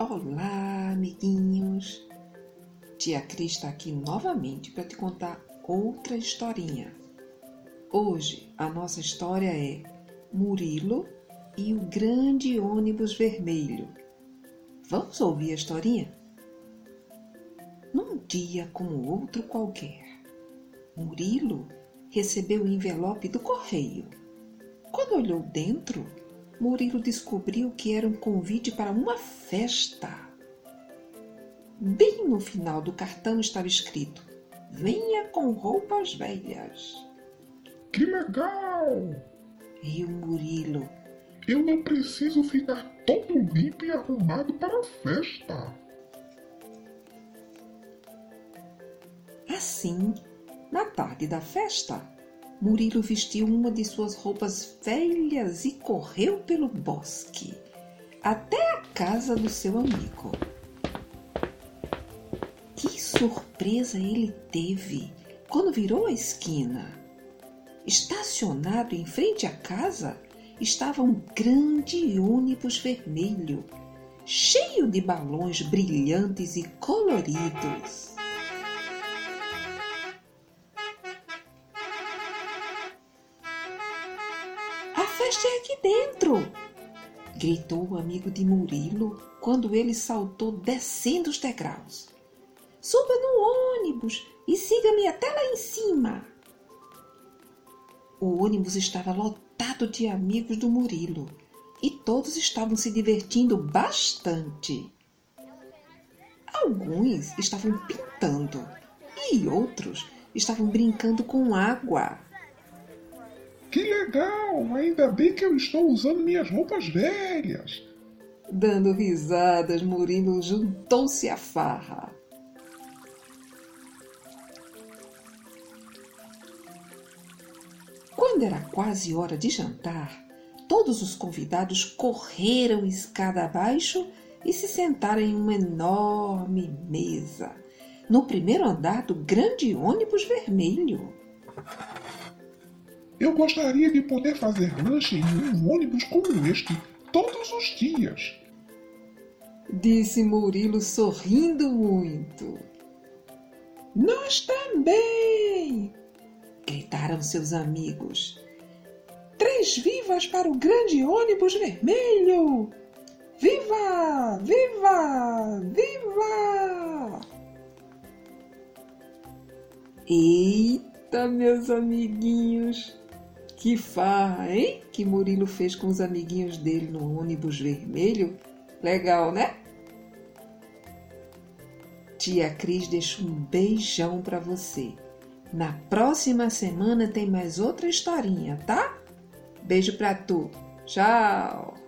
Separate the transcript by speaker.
Speaker 1: Olá, amiguinhos! Tia Cris está aqui novamente para te contar outra historinha. Hoje a nossa história é Murilo e o grande ônibus vermelho. Vamos ouvir a historinha? Num dia como outro qualquer, Murilo recebeu o envelope do correio. Quando olhou dentro, Murilo descobriu que era um convite para uma festa. Bem no final do cartão estava escrito: Venha com roupas velhas.
Speaker 2: Que legal!
Speaker 1: Riu Murilo.
Speaker 2: Eu não preciso ficar todo limpo e arrumado para a festa.
Speaker 1: Assim, na tarde da festa, Murilo vestiu uma de suas roupas velhas e correu pelo bosque até a casa do seu amigo. Que surpresa ele teve quando virou a esquina! Estacionado em frente à casa estava um grande ônibus vermelho, cheio de balões brilhantes e coloridos. A festa é aqui dentro! gritou o amigo de Murilo quando ele saltou descendo os degraus. Suba no ônibus e siga-me até lá em cima. O ônibus estava lotado de amigos do Murilo e todos estavam se divertindo bastante. Alguns estavam pintando e outros estavam brincando com água.
Speaker 2: Que legal! Ainda bem que eu estou usando minhas roupas velhas.
Speaker 1: Dando risadas, Murilo juntou-se à farra. Quando era quase hora de jantar, todos os convidados correram escada abaixo e se sentaram em uma enorme mesa, no primeiro andar do grande ônibus vermelho.
Speaker 2: Eu gostaria de poder fazer lanche em um ônibus como este todos os dias.
Speaker 1: Disse Murilo sorrindo muito.
Speaker 3: Nós também!
Speaker 1: Gritaram seus amigos.
Speaker 3: Três vivas para o grande ônibus vermelho! Viva! Viva! Viva!
Speaker 1: Eita, meus amiguinhos! Que farra, hein? Que Murilo fez com os amiguinhos dele no ônibus vermelho. Legal, né? Tia Cris deixa um beijão para você. Na próxima semana tem mais outra historinha, tá? Beijo pra tu. Tchau!